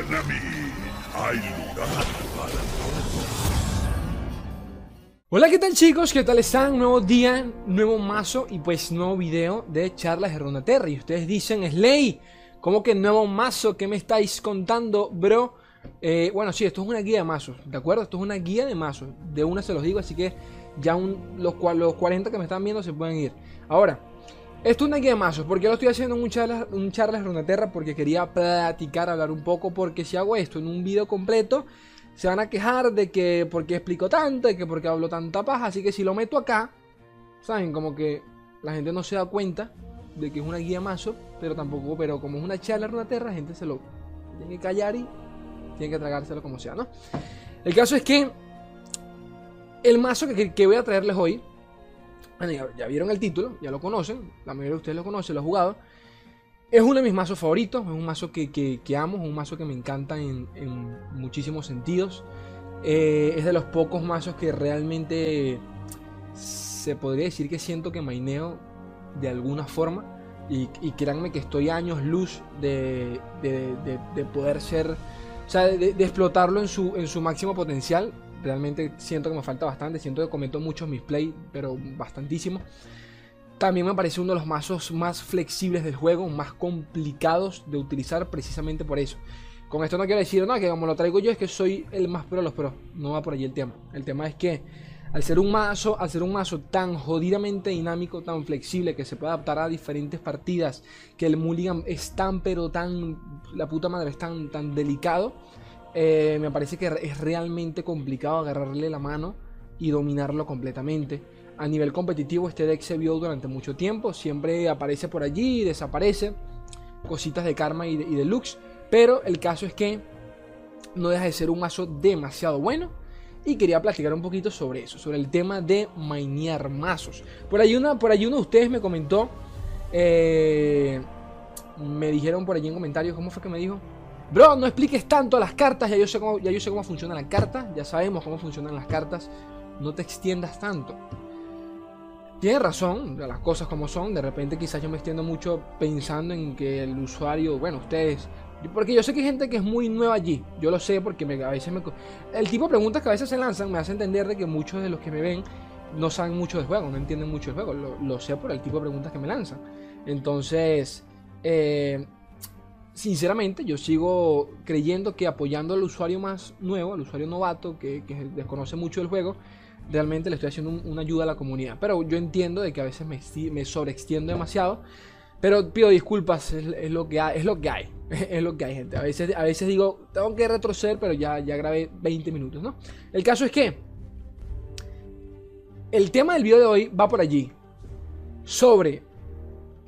Hay para. Hola, ¿qué tal chicos? ¿Qué tal están? Nuevo día, nuevo mazo y pues nuevo video de charlas de Runeterra. Y ustedes dicen, Slay, ¿cómo que nuevo mazo? ¿Qué me estáis contando, bro? Eh, bueno, sí, esto es una guía de mazos, ¿de acuerdo? Esto es una guía de mazos. De una se los digo, así que ya los, los 40 que me están viendo se pueden ir. Ahora, esto es una guía de mazos. ¿Por qué lo estoy haciendo en un charla, un charla de Runeterra? Porque quería platicar, hablar un poco. Porque si hago esto en un video completo, se van a quejar de que por qué explico tanto, de que por qué hablo tanta paja. Así que si lo meto acá, ¿saben? Como que la gente no se da cuenta de que es una guía mazo. Pero tampoco, pero como es una charla Runeterra, la gente se lo tiene que callar y tiene que tragárselo como sea, ¿no? El caso es que el mazo que, voy a traerles hoy, bueno, ya, vieron el título, ya lo conocen, la mayoría de ustedes lo conocen, lo han jugado. Es uno de mis mazos favoritos, es un mazo que, amo, es un mazo que me encanta en, muchísimos sentidos. Eh, es de los pocos mazos que realmente se podría decir que siento que maineo de alguna forma. Y, créanme que estoy años luz de, de poder ser o sea, de, explotarlo en su, en su máximo potencial. Realmente siento que me falta bastante. Siento que cometo muchos misplay, pero bastantísimo. También me parece uno de los mazos más flexibles del juego, más complicados de utilizar precisamente por eso. Con esto no quiero decir, no, que como lo traigo yo es que soy el más pro de los pros. No va por allí el tema. El tema es que al ser un mazo, al ser un mazo tan jodidamente dinámico, tan flexible, que se puede adaptar a diferentes partidas, que el mulligan es tan pero tan, la puta madre es tan, tan delicado, eh, me parece que es realmente complicado agarrarle la mano y dominarlo completamente. A nivel competitivo este deck se vio durante mucho tiempo, siempre aparece por allí y desaparece, cositas de karma y de, y pero el caso es que no deja de ser un mazo demasiado bueno y quería platicar un poquito sobre eso, sobre el tema de mainear mazos. Por ahí, una, por ahí uno de ustedes me comentó, eh, me dijeron por allí en comentarios, ¿cómo fue que me dijo? Bro, no expliques tanto las cartas, ya yo sé cómo, ya yo sé cómo funcionan las cartas, ya sabemos cómo funcionan las cartas, no te extiendas tanto. Tiene razón, las cosas como son, de repente quizás yo me extiendo mucho pensando en que el usuario, bueno, ustedes porque yo sé que hay gente que es muy nueva allí. Yo lo sé porque me, a veces me... El tipo de preguntas que a veces se lanzan me hace entender de que muchos de los que me ven no saben mucho del juego, no entienden mucho del juego. Lo, sé por el tipo de preguntas que me lanzan. Entonces, eh, sinceramente, yo sigo creyendo que apoyando al usuario más nuevo, al usuario novato, que, desconoce mucho el juego, realmente le estoy haciendo una ayuda a la comunidad. Pero yo entiendo de que a veces me, me sobreextiendo demasiado. Pero pido disculpas, es, lo que hay, es lo que hay. Es lo que hay, gente. A veces, a veces digo, tengo que retroceder, pero ya, ya grabé 20 minutos, ¿no? El caso es que el tema del video de hoy va por allí. Sobre,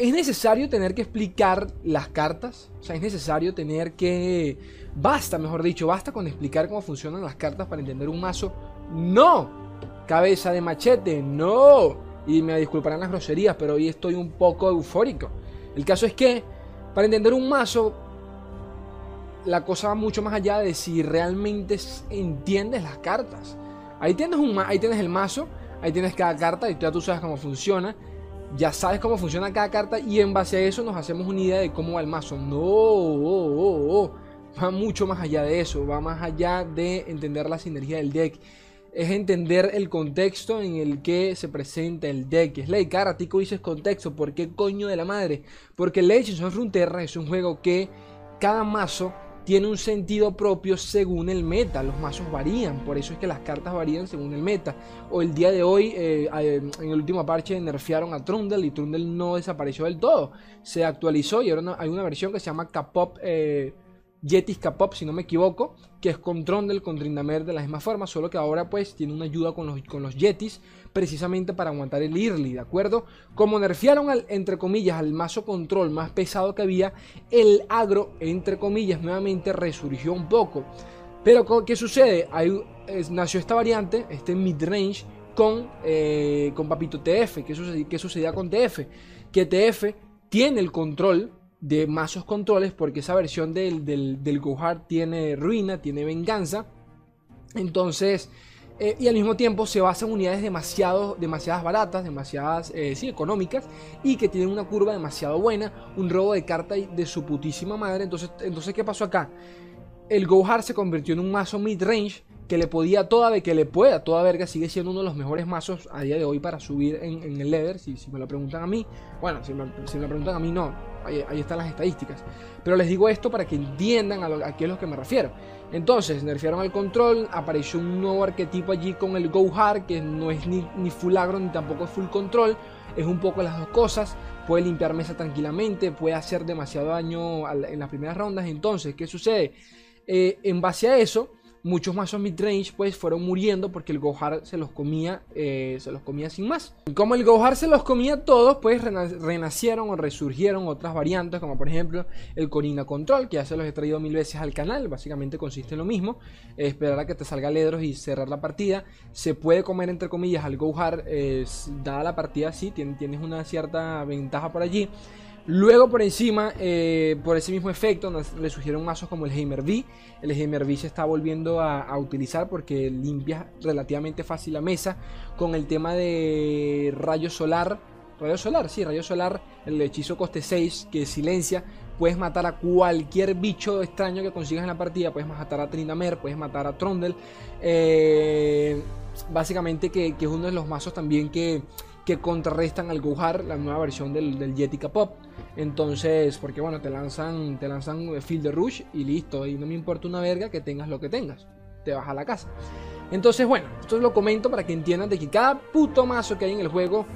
¿es necesario tener que explicar las cartas? O sea, es necesario tener que... Basta, mejor dicho, basta con explicar cómo funcionan las cartas para entender un mazo. No. Cabeza de machete, no. Y me disculparán las groserías, pero hoy estoy un poco eufórico. El caso es que, para entender un mazo, la cosa va mucho más allá de si realmente entiendes las cartas. Ahí tienes, un, ahí tienes el mazo, ahí tienes cada carta y ya tú sabes cómo funciona. Ya sabes cómo funciona cada carta y en base a eso nos hacemos una idea de cómo va el mazo. No, oh, oh, oh. va mucho más allá de eso, va más allá de entender la sinergia del deck es entender el contexto en el que se presenta el deck. Es la cara, tico dices contexto, ¿por qué coño de la madre? Porque Legends of Runeterra es un juego que cada mazo tiene un sentido propio según el meta. Los mazos varían, por eso es que las cartas varían según el meta. O el día de hoy, eh, en el último parche, nerfearon a Trundle y Trundle no desapareció del todo. Se actualizó y ahora hay una versión que se llama K-Pop. Eh, si no me equivoco, que es con Trundle, con Trindamer de la misma forma, solo que ahora pues tiene una ayuda con los, con los Yetis, precisamente para aguantar el early, ¿de acuerdo? Como nerfearon al, entre comillas, al mazo control más pesado que había, el agro, entre comillas, nuevamente resurgió un poco. Pero ¿qué sucede? nació esta variante, este midrange, con, eh, con Papito TF. ¿Qué sucedía, ¿Qué sucedía con TF? Que TF tiene el control de mazos controles porque esa versión del, del, del tiene ruina, tiene venganza. Entonces, eh, y al mismo tiempo se basa en unidades demasiado, demasiadas baratas, demasiadas eh, sí, económicas y que tienen una curva demasiado buena, un robo de carta de su putísima madre. Entonces, entonces ¿qué pasó acá? el Gohar se convirtió en un mazo mid-range que le podía toda de que le pueda, toda verga, sigue siendo uno de los mejores mazos a día de hoy para subir en, el leather, si, me lo preguntan a mí, bueno, si me, lo preguntan a mí no, ahí, están las estadísticas, pero les digo esto para que entiendan a, qué es lo que me refiero. Entonces, nerfearon el control, apareció un nuevo arquetipo allí con el Gohar, que no es ni, ni full agro ni tampoco es full control, es un poco las dos cosas, puede limpiar mesa tranquilamente, puede hacer demasiado daño en las primeras rondas, entonces, ¿qué sucede? Eh, en base a eso, muchos mazos midrange pues fueron muriendo porque el Gohar se los comía, eh, se los comía sin más. como el Gohar se los comía todos, pues renacieron o resurgieron otras variantes, como por ejemplo el Corina Control, que ya se los he traído mil veces al canal, básicamente consiste en lo mismo, esperar a que te salga Ledros y cerrar la partida. Se puede comer entre comillas al Gohar, dada la partida, sí, tienes una cierta ventaja por allí. Luego por encima, eh, por ese mismo efecto, nos, le surgieron mazos como el Heimer V. El Heimer V se está volviendo a, utilizar porque limpia relativamente fácil la mesa. Con el tema de rayo solar. Rayo solar, sí, rayo solar. El hechizo coste 6 que silencia. Puedes matar a cualquier bicho extraño que consigas en la partida. Puedes matar a Trindamer, puedes matar a Trondel. Eh, básicamente que, que es uno de los mazos también que que contrarrestan al Gohar, la nueva versión del, del Yetica Pop. Entonces, porque bueno, te lanzan, te lanzan Field de Rush y listo. Y no me importa una verga que tengas lo que tengas. Te vas a la casa. Entonces, bueno, esto lo comento para que entiendan de que cada puto mazo que hay en el juego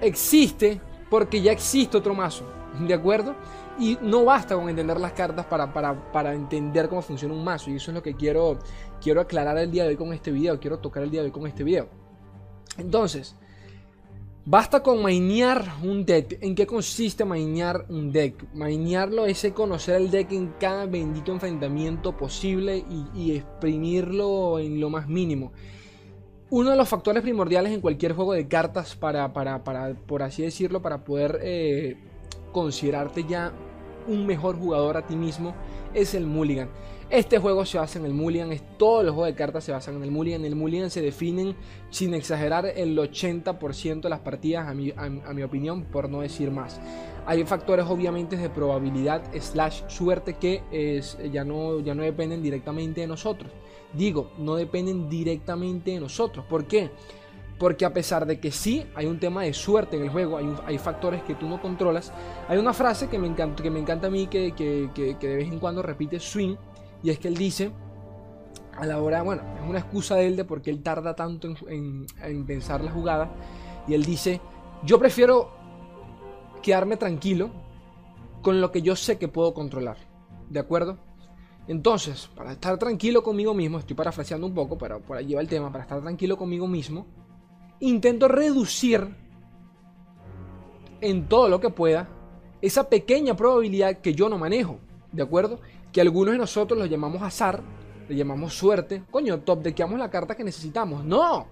existe porque ya existe otro mazo. ¿De acuerdo? Y no basta con entender las cartas para, para, para, entender cómo funciona un mazo. Y eso es lo que quiero, quiero aclarar el día de hoy con este video. Quiero tocar el día de hoy con este video. Entonces, Basta con mainear un deck. ¿En qué consiste mainear un deck? Mainearlo es conocer el deck en cada bendito enfrentamiento posible y, exprimirlo en lo más mínimo. Uno de los factores primordiales en cualquier juego de cartas para, para, para por así decirlo, para poder eh, considerarte ya un mejor jugador a ti mismo es el mulligan. Este juego se basa en el Mulligan, es, todos los juegos de cartas se basan en el Mulligan. El Mulligan se definen, sin exagerar, el 80% de las partidas, a mi, a, mi, opinión, por no decir más. Hay factores obviamente de probabilidad slash suerte que es, ya, no, ya no dependen directamente de nosotros. Digo, no dependen directamente de nosotros. ¿Por qué? Porque a pesar de que sí hay un tema de suerte en el juego, hay, hay factores que tú no controlas, hay una frase que me encanta, que me encanta a mí que, que, que, de vez en cuando repite Swing y es que él dice, a la hora, bueno, es una excusa de él de por qué él tarda tanto en, pensar la jugada. Y él dice, yo prefiero quedarme tranquilo con lo que yo sé que puedo controlar. ¿De acuerdo? Entonces, para estar tranquilo conmigo mismo, estoy parafraseando un poco, pero por ahí va el tema, para estar tranquilo conmigo mismo, intento reducir en todo lo que pueda esa pequeña probabilidad que yo no manejo. ¿De acuerdo? que algunos de nosotros lo llamamos azar, le llamamos suerte. Coño, top dequeamos la carta que necesitamos. No,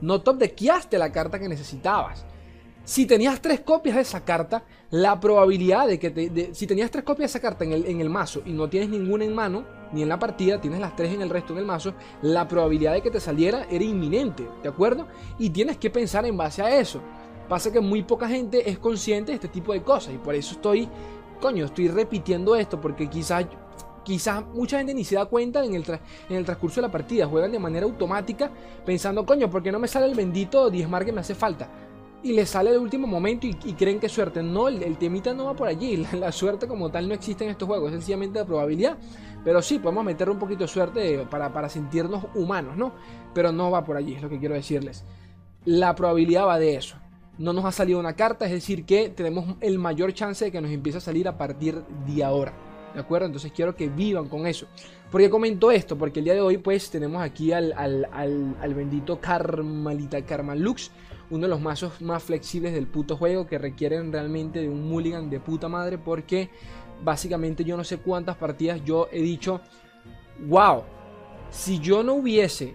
no top dequeaste la carta que necesitabas. Si tenías tres copias de esa carta, la probabilidad de que te, si tenías tres copias de esa carta en el, en el mazo y no tienes ninguna en mano, ni en la partida, tienes las tres en el resto del mazo, la probabilidad de que te saliera era inminente, ¿de acuerdo? Y tienes que pensar en base a eso. Pasa que muy poca gente es consciente de este tipo de cosas y por eso estoy, coño, estoy repitiendo esto porque quizás Quizás mucha gente ni se da cuenta en el, en el transcurso de la partida. Juegan de manera automática pensando, coño, ¿por qué no me sale el bendito diezmar que me hace falta? Y le sale el último momento y, creen que es suerte. No, el, temita no va por allí. La, suerte como tal no existe en estos juegos. Es sencillamente la probabilidad. Pero sí, podemos meter un poquito de suerte para, para sentirnos humanos, ¿no? Pero no va por allí, es lo que quiero decirles. La probabilidad va de eso no nos ha salido una carta, es decir, que tenemos el mayor chance de que nos empiece a salir a partir de ahora. ¿De acuerdo? Entonces quiero que vivan con eso. ¿Por qué comento esto? Porque el día de hoy pues tenemos aquí al, al, bendito Carmalita Carmalux, uno de los mazos más flexibles del puto juego que requieren realmente de un mulligan de puta madre porque básicamente yo no sé cuántas partidas yo he dicho, wow, si yo no hubiese,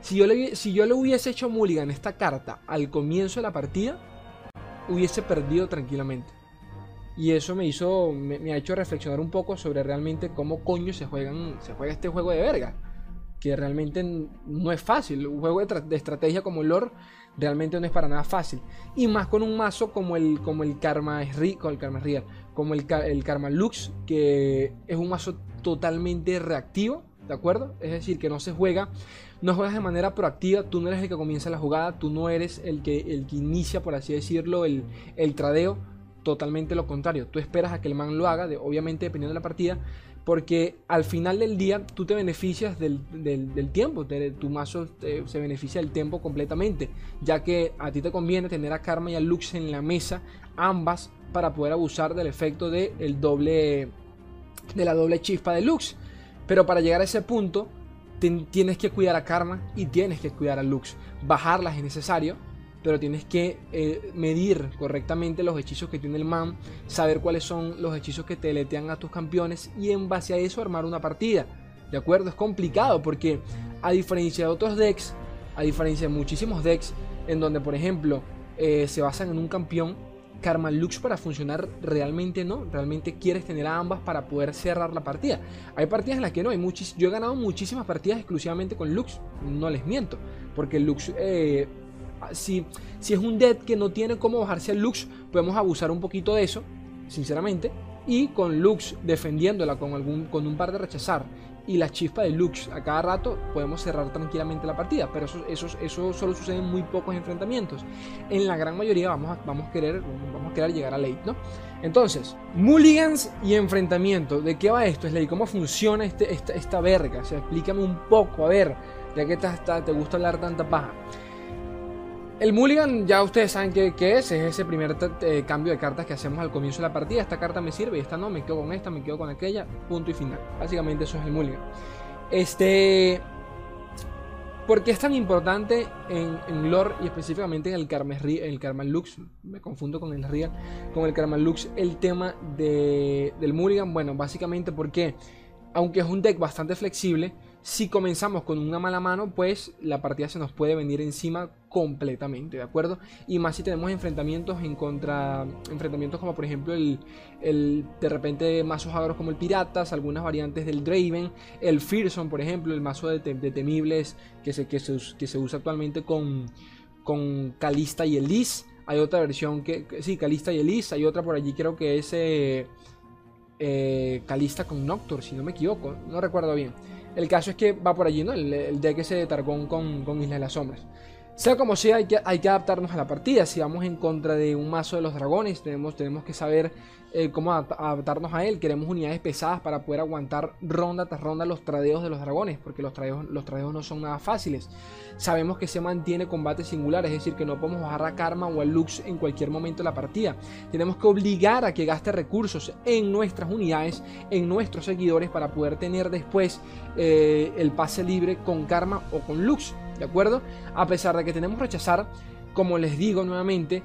si yo le, si yo le hubiese hecho mulligan esta carta al comienzo de la partida, hubiese perdido tranquilamente. Y eso me hizo, me, ha hecho reflexionar un poco sobre realmente cómo coño se, juegan, se juega este juego de verga. Que realmente no es fácil. Un juego de, estrategia como el lore realmente no es para nada fácil. Y más con un mazo como el, como el Karma rico, el Karma real, como el, el Karma Lux, que es un mazo totalmente reactivo, ¿de acuerdo? Es decir, que no se juega, no juegas de manera proactiva, tú no eres el que comienza la jugada, tú no eres el que, el que inicia, por así decirlo, el, el tradeo, totalmente lo contrario, tú esperas a que el man lo haga, de, obviamente dependiendo de la partida, porque al final del día tú te beneficias del, tiempo, tu mazo se beneficia del tiempo completamente, ya que a ti te conviene tener a Karma y a Lux en la mesa, ambas, para poder abusar del efecto de, el doble, de la doble chispa de Lux. Pero para llegar a ese punto, tienes que cuidar a Karma y tienes que cuidar a Lux. Bajarlas es necesario, pero tienes que eh, medir correctamente los hechizos que tiene el man, saber cuáles son los hechizos que te letean a tus campeones y en base a eso armar una partida. ¿De acuerdo? Es complicado porque a diferencia de otros decks, a diferencia de muchísimos decks, en donde por ejemplo eh, se basan en un campeón, Karma Lux para funcionar realmente no, realmente quieres tener a ambas para poder cerrar la partida. Hay partidas en las que no, hay yo he ganado muchísimas partidas exclusivamente con Lux, no les miento, porque Lux eh, si, si es un dead que no tiene cómo bajarse al Lux, podemos abusar un poquito de eso, sinceramente. Y con Lux defendiéndola con, algún, con un par de rechazar y la chispa de Lux a cada rato, podemos cerrar tranquilamente la partida. Pero eso, eso, eso solo sucede en muy pocos enfrentamientos. En la gran mayoría vamos a, vamos a, querer, vamos a querer llegar a late, ¿no? Entonces, mulligans y enfrentamiento. ¿De qué va esto, Slay? ¿Cómo funciona este, esta, esta verga? O sea, explícame un poco, a ver, ya que te, te gusta hablar tanta paja. El Mulligan, ya ustedes saben qué, es, es ese primer eh, cambio de cartas que hacemos al comienzo de la partida. Esta carta me sirve y esta no, me quedo con esta, me quedo con aquella, punto y final. Básicamente eso es el Mulligan. Este. ¿Por qué es tan importante en, lore y específicamente en el Karma, el Karma Lux? Me confundo con el Real, con el Karma Lux, el tema de, del Mulligan. Bueno, básicamente porque, aunque es un deck bastante flexible, si comenzamos con una mala mano, pues la partida se nos puede venir encima completamente, ¿de acuerdo? Y más si tenemos enfrentamientos en contra, enfrentamientos como por ejemplo el, el de repente mazos agros como el Piratas, algunas variantes del Draven, el Fearson, por ejemplo, el mazo de, temibles que se, que, se, que se usa actualmente con, con Calista y Elise. Hay otra versión que, sí, Calista y Elise, hay otra por allí creo que es eh, eh, Calista con Noctur, si no me equivoco, no recuerdo bien. El caso es que va por allí, ¿no? El, el deck ese de Targón con, con Isla de las Sombras. Sea como sea, hay que, adaptarnos a la partida. Si vamos en contra de un mazo de los dragones, tenemos, tenemos que saber eh, cómo adaptarnos a él. Queremos unidades pesadas para poder aguantar ronda tras ronda los tradeos de los dragones, porque los tradeos, los no son nada fáciles. Sabemos que se mantiene combate singular, es decir, que no podemos bajar a Karma o a Lux en cualquier momento de la partida. Tenemos que obligar a que gaste recursos en nuestras unidades, en nuestros seguidores, para poder tener después eh, el pase libre con Karma o con Lux. ¿De acuerdo? A pesar de que tenemos rechazar, como les digo nuevamente,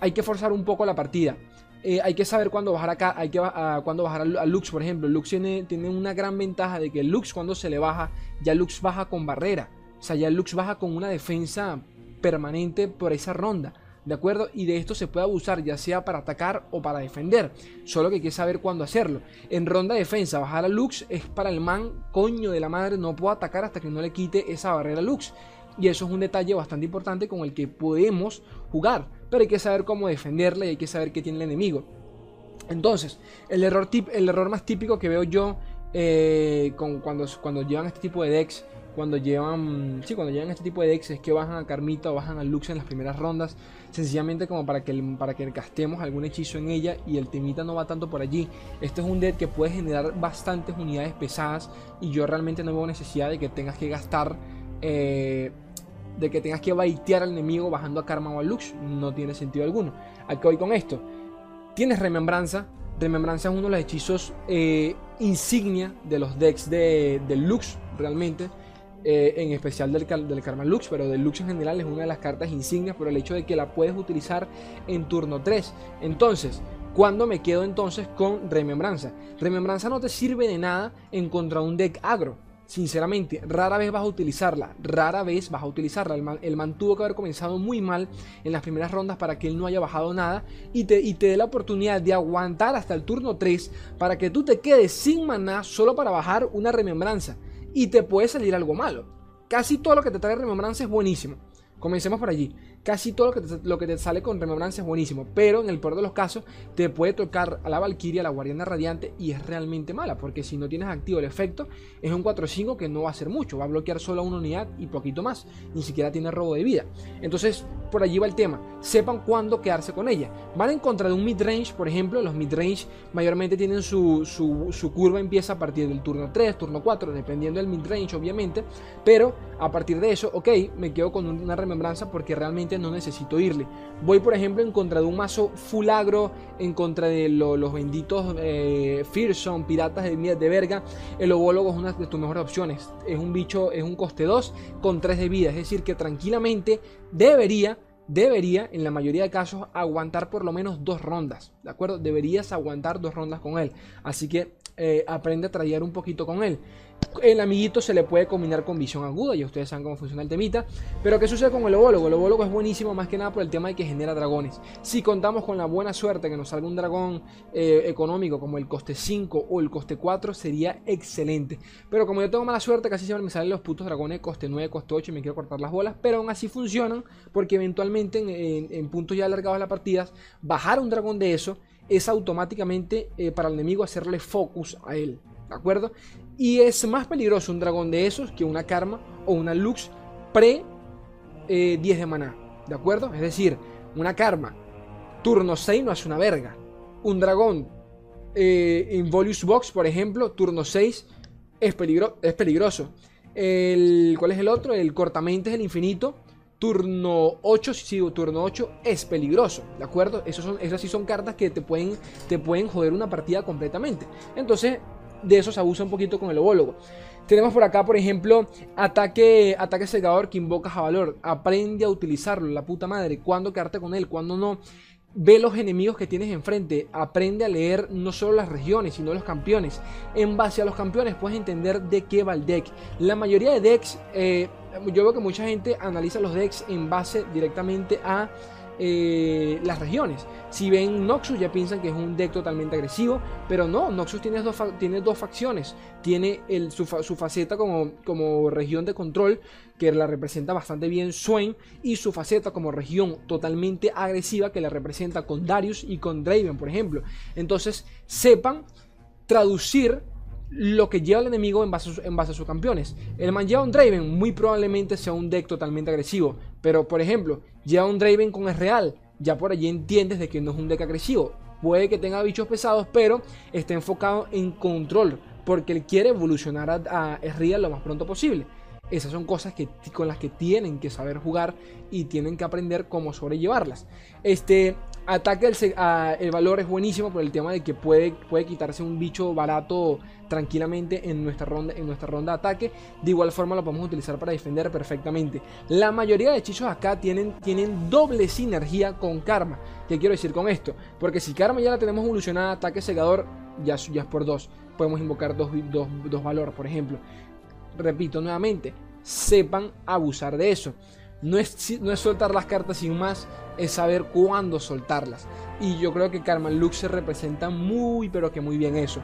hay que forzar un poco la partida. Eh, hay que saber cuándo bajar acá, hay que cuándo bajar a Lux, por ejemplo. Lux tiene, tiene una gran ventaja de que Lux cuando se le baja, ya Lux baja con barrera. O sea, ya Lux baja con una defensa permanente por esa ronda. ¿De acuerdo? Y de esto se puede abusar ya sea para atacar o para defender. Solo que hay que saber cuándo hacerlo. En ronda de defensa, bajar a Lux es para el man, coño de la madre, no puedo atacar hasta que no le quite esa barrera Lux. Y eso es un detalle bastante importante con el que podemos jugar. Pero hay que saber cómo defenderle y hay que saber qué tiene el enemigo. Entonces, el error, tip, el error más típico que veo yo eh, con, cuando, cuando llevan este tipo de decks cuando llevan, sí, cuando llevan este tipo de decks es que bajan a Carmita o bajan a Lux en las primeras rondas, sencillamente como para que, para que gastemos algún hechizo en ella y el temita no va tanto por allí. Este es un deck que puede generar bastantes unidades pesadas y yo realmente no veo necesidad de que tengas que gastar, eh, de que tengas que baitear al enemigo bajando a Karma o a Lux, no tiene sentido alguno. ¿A qué voy con esto? Tienes remembranza, Remembranza es uno de los hechizos eh, insignia de los decks de, de Lux, realmente. Eh, en especial del, del Lux, pero del Lux en general es una de las cartas insignias por el hecho de que la puedes utilizar en turno 3. Entonces, ¿cuándo me quedo entonces con Remembranza? Remembranza no te sirve de nada en contra un deck agro. Sinceramente, rara vez vas a utilizarla, rara vez vas a utilizarla. El man, tuvo que haber comenzado muy mal en las primeras rondas para que él no haya bajado nada y te, y te dé la oportunidad de aguantar hasta el turno 3 para que tú te quedes sin maná solo para bajar una remembranza y te puede salir algo malo. Casi todo lo que te trae remembranza es buenísimo. Comencemos por allí. Casi todo lo que, te, sale con remembrance es buenísimo. Pero en el peor de los casos, te puede tocar a la Valkyria, a la Guardiana Radiante, y es realmente mala. Porque si no tienes activo el efecto, es un 4-5 que no va a hacer mucho. Va a bloquear solo a una unidad y poquito más. Ni siquiera tiene robo de vida. Entonces, por allí va el tema. Sepan cuándo quedarse con ella. Van en contra de un midrange, por ejemplo. Los midrange mayormente tienen su, su, su curva empieza a partir del turno 3, turno 4, dependiendo del midrange, obviamente. Pero a partir de eso, ok, me quedo con una remembranza porque realmente no necesito irle. Voy, por ejemplo, en contra de un mazo full agro, en contra de los benditos eh, Fearsome, piratas de, de verga. El obólogo es una de tus mejores opciones. Es un bicho, es un coste 2 con 3 de vida. Es decir, que tranquilamente debería debería, en la mayoría de casos, aguantar por lo menos dos rondas. ¿De acuerdo? Deberías aguantar dos rondas con él. Así que eh, aprende a traer un poquito con él. El amiguito se le puede combinar con visión aguda, ya ustedes saben cómo funciona el temita. Pero ¿qué sucede con el obólogo? El obólogo es buenísimo más que nada por el tema de que genera dragones. Si contamos con la buena suerte que nos salga un dragón eh, económico como el coste 5 o el coste 4, sería excelente. Pero como yo tengo mala suerte, casi siempre me salen los putos dragones coste 9, coste 8 y me quiero cortar las bolas. Pero aún así funcionan porque eventualmente en, puntos ya alargados de las partidas, bajar un dragón de eso es automáticamente eh, para el enemigo hacerle focus a él. ¿De acuerdo? Y es más peligroso un dragón de esos que una Karma o una Lux pre 10 eh, de maná. ¿De acuerdo? Es decir, una Karma turno 6 no hace una verga. Un dragón eh, en Voluous Box, por ejemplo, turno 6 es, peligro es peligroso. El, ¿Cuál es el otro? El Cortamentes del Infinito. Turno 8, si sigo turno 8, es peligroso, ¿de acuerdo? Esos son, esas sí son cartas que te pueden, te pueden joder una partida completamente. Entonces, de eso se abusa un poquito con el obólogo. Tenemos por acá, por ejemplo, ataque, ataque segador que invoca a valor. Aprende a utilizarlo, la puta madre. Cuándo quedarte con él, cuándo no. Ve los enemigos que tienes enfrente. Aprende a leer no solo las regiones, sino los campeones. En base a los campeones puedes entender de qué va el deck. La mayoría de decks, eh, yo veo que mucha gente analiza los decks en base directamente a eh, las regiones. Si ven Noxus ya piensan que es un deck totalmente agresivo, pero no, Noxus tiene dos, tiene dos facciones. Tiene el, su, faceta como, como región de control, que la representa bastante bien Swain, y su faceta como región totalmente agresiva, que la representa con Darius y con Draven, por ejemplo. Entonces, sepan traducir lo que lleva el enemigo en base, a, sus campeones. El man lleva un Draven, muy probablemente sea un deck totalmente agresivo. Pero, por ejemplo, lleva un Draven con es real. Ya por allí entiendes de que no es un deck agresivo. Puede que tenga bichos pesados, pero está enfocado en control. Porque él quiere evolucionar a, a real lo más pronto posible. Esas son cosas que, con las que tienen que saber jugar y tienen que aprender cómo sobrellevarlas. Este ataque el, valor es buenísimo por el tema de que puede, puede quitarse un bicho barato tranquilamente en nuestra, ronda, en nuestra ronda de ataque. De igual forma lo podemos utilizar para defender perfectamente. La mayoría de hechizos acá tienen, tienen doble sinergia con Karma. ¿Qué quiero decir con esto? Porque si Karma ya la tenemos evolucionada, ataque segador, ya, ya es por dos. Podemos invocar dos, dos, dos valores, por ejemplo repito nuevamente, sepan abusar de eso. No es, no es soltar las cartas sin más, es saber cuándo soltarlas. Y yo creo que Karma Lux se representa muy, pero que muy bien eso.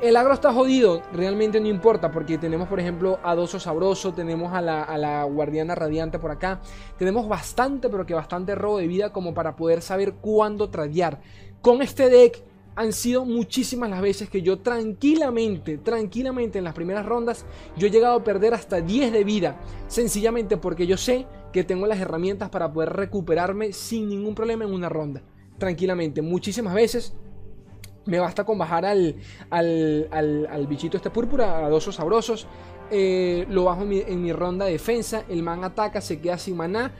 El agro está jodido, realmente no importa, porque tenemos, por ejemplo, a Doso Sabroso, tenemos a la, a la, Guardiana Radiante por acá. Tenemos bastante, pero que bastante robo de vida como para poder saber cuándo tradear. Con este deck han sido muchísimas las veces que yo tranquilamente, tranquilamente en las primeras rondas, yo he llegado a perder hasta 10 de vida, sencillamente porque yo sé que tengo las herramientas para poder recuperarme sin ningún problema en una ronda. Tranquilamente, muchísimas veces me basta con bajar al, al, al, bichito este púrpura, a dos sabrosos, eh, lo bajo en mi, ronda de defensa, el man ataca, se queda sin maná,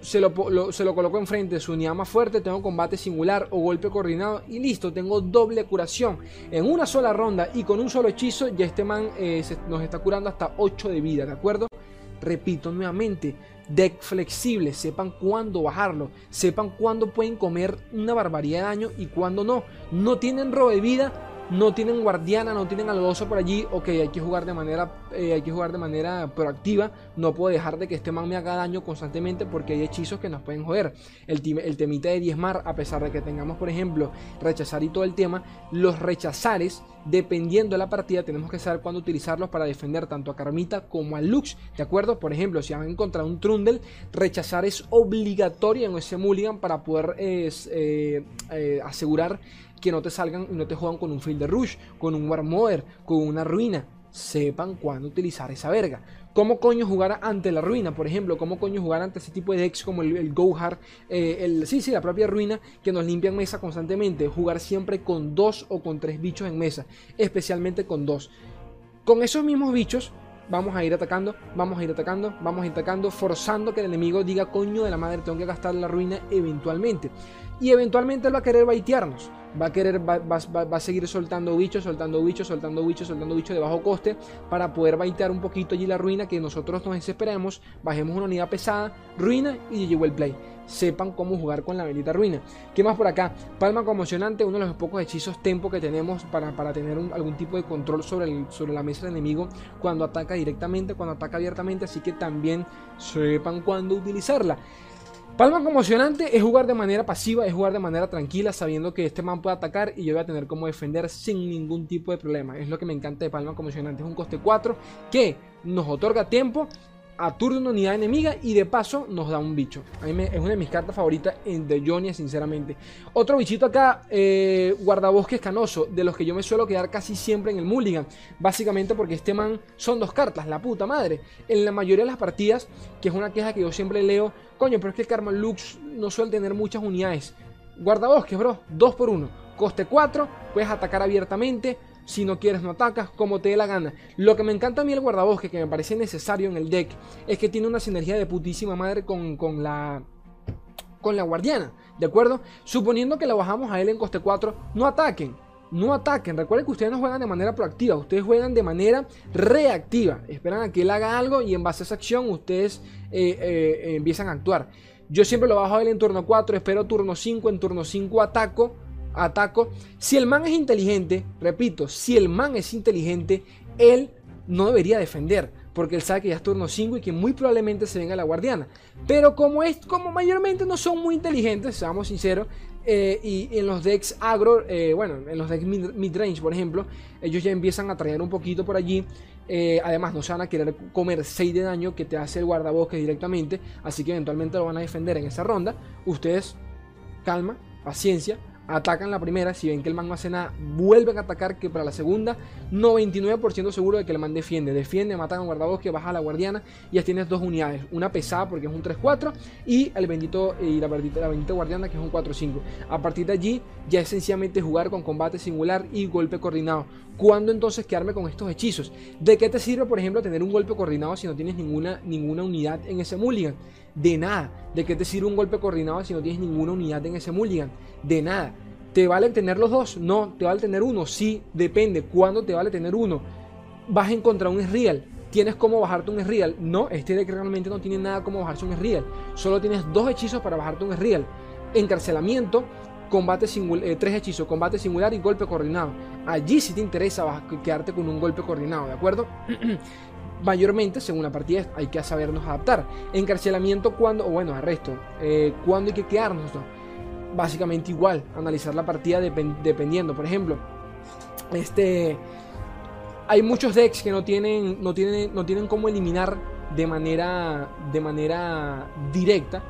se lo, se lo coloco enfrente su unidad más fuerte, tengo combate singular o golpe coordinado y listo, tengo doble curación. En una sola ronda y con un solo hechizo, ya este man eh, nos está curando hasta 8 de vida, ¿de acuerdo? Repito nuevamente, deck flexible, sepan cuándo bajarlo, sepan cuándo pueden comer una barbaridad de daño y cuándo no. No tienen robo de vida, no tienen guardiana, no tienen algozo por allí, ok, hay que jugar de manera, eh, hay que jugar de manera proactiva, no puedo dejar de que este man me haga daño constantemente porque hay hechizos que nos pueden joder. El, el temita de diezmar, a pesar de que tengamos, por ejemplo, rechazar y todo el tema, los rechazares, dependiendo de la partida, tenemos que saber cuándo utilizarlos para defender tanto a Carmita como a Lux, ¿de acuerdo? Por ejemplo, si han encontrado un Trundle, rechazar es obligatorio en ese Mulligan para poder eh, eh, asegurar que no te salgan y no te juegan con un Field de Rush, con un Warmother, con una ruina. Sepan cuándo utilizar esa verga. ¿Cómo coño jugar ante la ruina? Por ejemplo, ¿cómo coño jugar ante ese tipo de decks como el, el Gohar? Eh, el, sí, sí, la propia ruina que nos limpian mesa constantemente. Jugar siempre con dos o con tres bichos en mesa. Especialmente con dos. Con esos mismos bichos vamos a ir atacando, vamos a ir atacando, vamos a ir atacando, forzando que el enemigo diga coño de la madre, tengo que gastar la ruina eventualmente. Y eventualmente él va a querer baitearnos va a querer, va, a seguir soltando bichos, soltando bichos, soltando bichos, soltando bichos de bajo coste para poder baitear un poquito allí la ruina que nosotros nos desesperemos, bajemos una unidad pesada, ruina y llegó el play. Sepan cómo jugar con la bendita ruina. ¿Qué más por acá? Palma conmocionante, uno de los pocos hechizos tempo que tenemos para, para tener algún tipo de control sobre, sobre la mesa del enemigo cuando ataca directamente, cuando ataca abiertamente, así que también sepan cuándo utilizarla. Palma conmocionante es jugar de manera pasiva, es jugar de manera tranquila, sabiendo que este man puede atacar y yo voy a tener como defender sin ningún tipo de problema. Es lo que me encanta de Palma conmocionante. Es un coste 4 que nos otorga tiempo aturda una unidad enemiga y de paso nos da un bicho. Mí es una de mis cartas favoritas en The Jonia, sinceramente. Otro bichito acá, eh, guardabosques canoso, de los que yo me suelo quedar casi siempre en el Mulligan. Básicamente porque este man son dos cartas, la puta madre. En la mayoría de las partidas, que es una queja que yo siempre leo, coño, pero es que el Karma Lux no suele tener muchas unidades. Guardabosques, bro, 2 por 1 Coste 4, puedes atacar abiertamente si no quieres, no atacas, como te dé la gana. Lo que me encanta a mí el guardabosque, que me parece necesario en el deck, es que tiene una sinergia de putísima madre con, con la con la guardiana, ¿de acuerdo? Suponiendo que la bajamos a él en coste 4, no ataquen, no ataquen. Recuerden que ustedes no juegan de manera proactiva, ustedes juegan de manera reactiva. Esperan a que él haga algo y en base a esa acción ustedes eh, eh, empiezan a actuar. Yo siempre lo bajo a él en turno 4, espero turno 5, en turno 5 ataco ataco. Si el man es inteligente, repito, si el man es inteligente, él no debería defender. Porque él sabe que ya es turno 5 y que muy probablemente se venga la guardiana. Pero como es, como mayormente no son muy inteligentes, seamos sinceros, eh, y en los decks agro, eh, bueno, en los decks mid-range, por ejemplo, ellos ya empiezan a traer un poquito por allí. Eh, además, no se van a querer comer 6 de daño que te hace el guardabosque directamente. Así que eventualmente lo van a defender en esa ronda. Ustedes, calma, paciencia atacan la primera, si ven que el man no hace vuelven a atacar, que para la segunda, 99% seguro de que el man defiende, defiende, matan a guardabosque, baja a la guardiana, y ya tienes dos unidades, una pesada porque es un 3-4, y el bendito, y la bendita, la bendita guardiana que es un 4-5. A partir de allí, ya es sencillamente jugar con combate singular y golpe coordinado. ¿Cuándo entonces quedarme con estos hechizos? ¿De qué te sirve, por ejemplo, tener un golpe coordinado si no tienes ninguna, ninguna unidad en ese mulligan? De nada. ¿De qué te sirve un golpe coordinado si no tienes ninguna unidad en ese mulligan? De nada. ¿Te vale tener los dos? No. ¿Te vale tener uno? Sí, depende. ¿Cuándo te vale tener uno? Vas a encontrar un real. ¿Tienes cómo bajarte un real? No, este deck realmente no tiene nada como bajarse un real. Solo tienes dos hechizos para bajarte un real. Encarcelamiento, combate singular, eh, tres hechizos, combate singular y golpe coordinado. Allí sí te interesa quedarte con un golpe coordinado, ¿de acuerdo? mayormente, según la partida, hay que sabernos adaptar. Encarcelamiento cuando, o bueno, arresto, eh, cuando hay que quedarnos, Básicamente igual, analizar la partida dependiendo. Por ejemplo, este, hay muchos decks que no tienen, no tienen, no tienen cómo eliminar de manera, de manera directa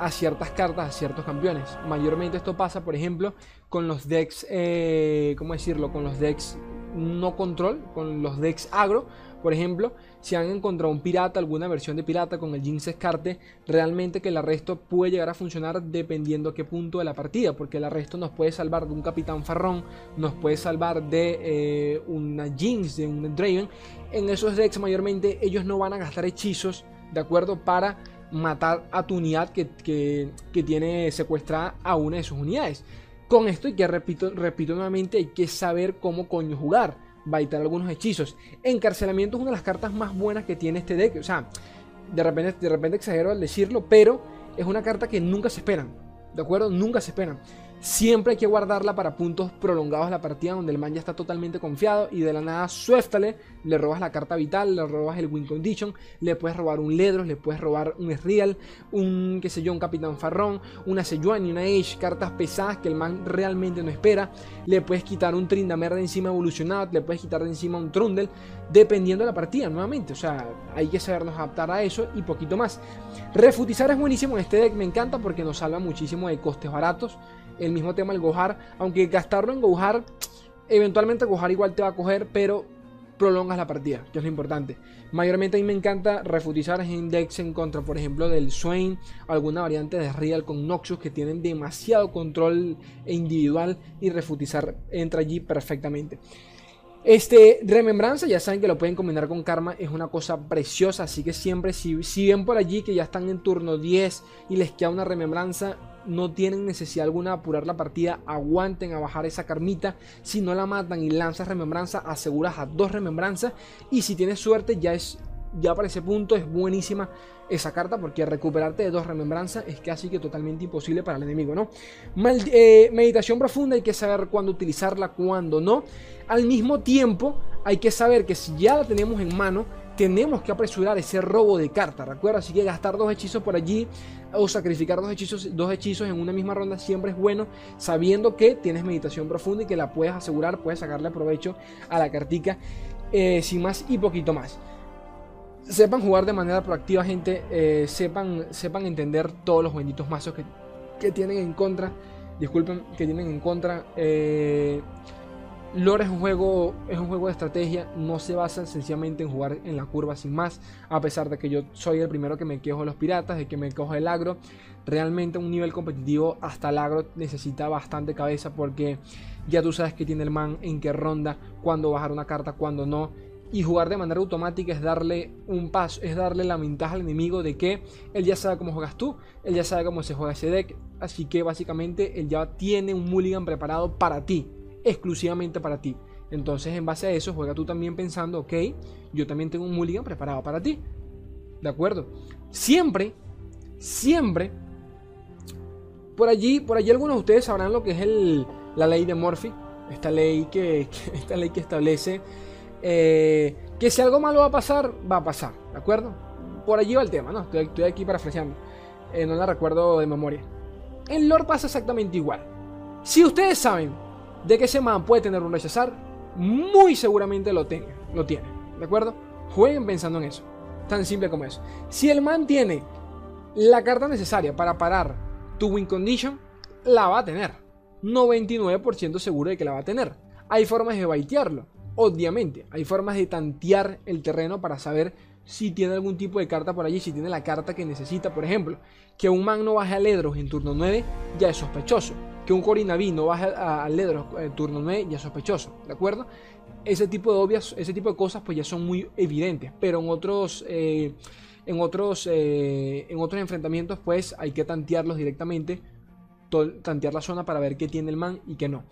a ciertas cartas, a ciertos campeones. Mayormente esto pasa, por ejemplo, con los decks, eh, ¿cómo decirlo? Con los decks no control, con los decks agro, por ejemplo, si han encontrado un pirata, alguna versión de pirata con el Jinx Escarte, realmente que el arresto puede llegar a funcionar dependiendo a qué punto de la partida, porque el arresto nos puede salvar de un Capitán Farrón, nos puede salvar de eh, una Jinx, de un Draven. En esos decks mayormente ellos no van a gastar hechizos, ¿de acuerdo? Para matar a tu unidad que, que tiene secuestrada a una de sus unidades. Con esto, y que repito, repito nuevamente, hay que saber cómo coño jugar baitar algunos hechizos. Encarcelamiento es una de las cartas más buenas que tiene este deck. O sea, de repente, de repente exagero al decirlo, pero es una carta que nunca se esperan. ¿De acuerdo? Nunca se esperan. Siempre hay que guardarla para puntos prolongados la partida donde el man ya está totalmente confiado y de la nada suéltale, le robas la carta vital, le robas el win condition, le puedes robar un Ledros, le puedes robar un Real, un qué sé yo, un Capitán Farrón, una Sejuani, una Age, cartas pesadas que el man realmente no espera, le puedes quitar un Trindamer de encima evolucionado, le puedes quitar de encima un Trundle, dependiendo de la partida nuevamente, o sea, hay que sabernos adaptar a eso y poquito más. Refutizar es buenísimo en este deck, me encanta porque nos salva muchísimo de costes baratos el mismo tema el Gohar, aunque gastarlo en Gohar, eventualmente Gohar igual te va a coger, pero prolongas la partida, que es lo importante. Mayormente a mí me encanta refutizar decks en contra, por ejemplo, del Swain, alguna variante de Real con Noxus que tienen demasiado control individual y refutizar entra allí perfectamente. Este, remembranza, ya saben que lo pueden combinar con karma, es una cosa preciosa, así que siempre, si, si ven por allí que ya están en turno 10 y les queda una remembranza, no tienen necesidad alguna de apurar la partida, aguanten a bajar esa carmita, si no la matan y lanzas remembranza, aseguras a dos remembranzas y si tienes suerte ya es ya para ese punto es buenísima esa carta porque recuperarte de dos remembranzas es casi que totalmente imposible para el enemigo, ¿no? Eh, meditación profunda, hay que saber cuándo utilizarla, cuándo no. Al mismo tiempo, hay que saber que si ya la tenemos en mano, tenemos que apresurar ese robo de carta, ¿recuerda? Así que gastar dos hechizos por allí o sacrificar dos hechizos, dos hechizos en una misma ronda siempre es bueno, sabiendo que tienes meditación profunda y que la puedes asegurar, puedes sacarle provecho a la cartica eh, sin más y poquito más. Sepan jugar de manera proactiva, gente, eh, sepan, sepan entender todos los benditos mazos que, que tienen en contra, disculpen, que tienen en contra. Eh, Lore es un juego, es un juego de estrategia, no se basa sencillamente en jugar en la curva sin más, a pesar de que yo soy el primero que me quejo de los piratas, de que me cojo el agro. Realmente un nivel competitivo hasta el agro necesita bastante cabeza porque ya tú sabes que tiene el man en qué ronda, cuándo bajar una carta, cuándo no. Y jugar de manera automática es darle un paso, es darle la ventaja al enemigo de que él ya sabe cómo juegas tú, él ya sabe cómo se juega ese deck, así que básicamente él ya tiene un mulligan preparado para ti exclusivamente para ti. Entonces, en base a eso, juega tú también pensando, ok, yo también tengo un mulligan preparado para ti. ¿De acuerdo? Siempre, siempre, por allí, por allí algunos de ustedes sabrán lo que es la ley de Murphy. Esta ley que, esta ley que establece eh, que si algo malo va a pasar, va a pasar. ¿De acuerdo? Por allí va el tema, ¿no? Estoy, aquí parafraseando. Eh, no la recuerdo de memoria. En lore pasa exactamente igual. Si ustedes saben de que ese man puede tener un rechazar, muy seguramente lo, tenga, lo tiene. ¿De acuerdo? Jueguen pensando en eso. Tan simple como eso. Si el man tiene la carta necesaria para parar tu win condition, la va a tener. 99% seguro de que la va a tener. Hay formas de baitearlo, obviamente. Hay formas de tantear el terreno para saber si tiene algún tipo de carta por allí, si tiene la carta que necesita. Por ejemplo, que un man no baje a Ledros en turno 9 ya es sospechoso que un Corinaví no baje al Ledros en turno 9 ya es sospechoso, ¿de acuerdo? Ese tipo de obvias, ese tipo de cosas pues ya son muy evidentes, pero en otros, eh, en otros, eh, en otros enfrentamientos pues hay que tantearlos directamente, tantear la zona para ver qué tiene el man y qué no.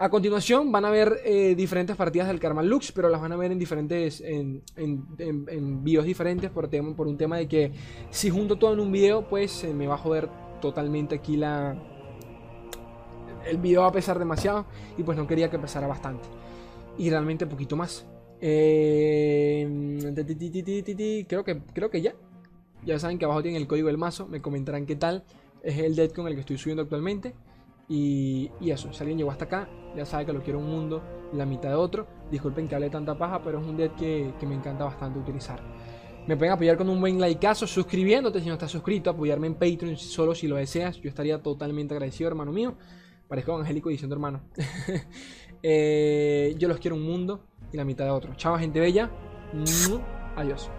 A continuación van a ver eh, diferentes partidas del Karma Lux, pero las van a ver en diferentes en, en, videos diferentes por, tema, por un tema de que si junto todo en un video, pues me va a joder totalmente aquí la, el video va a pesar demasiado y pues no quería que pesara bastante. Y realmente poquito más. Eh, creo, que, creo que ya. Ya saben que abajo tienen el código del mazo. Me comentarán qué tal. Es el dead con el que estoy subiendo actualmente. Y, eso, si alguien llegó hasta acá, ya sabe que lo quiero un mundo, la mitad de otro. Disculpen que hable tanta paja, pero es un dead que, que me encanta bastante utilizar. Me pueden apoyar con un buen likeazo, suscribiéndote si no estás suscrito, apoyarme en Patreon solo si lo deseas. Yo estaría totalmente agradecido, hermano mío. Parezco angélico diciendo hermano. Eh, yo los quiero un mundo y la mitad de otro. Chao, gente bella. Adiós.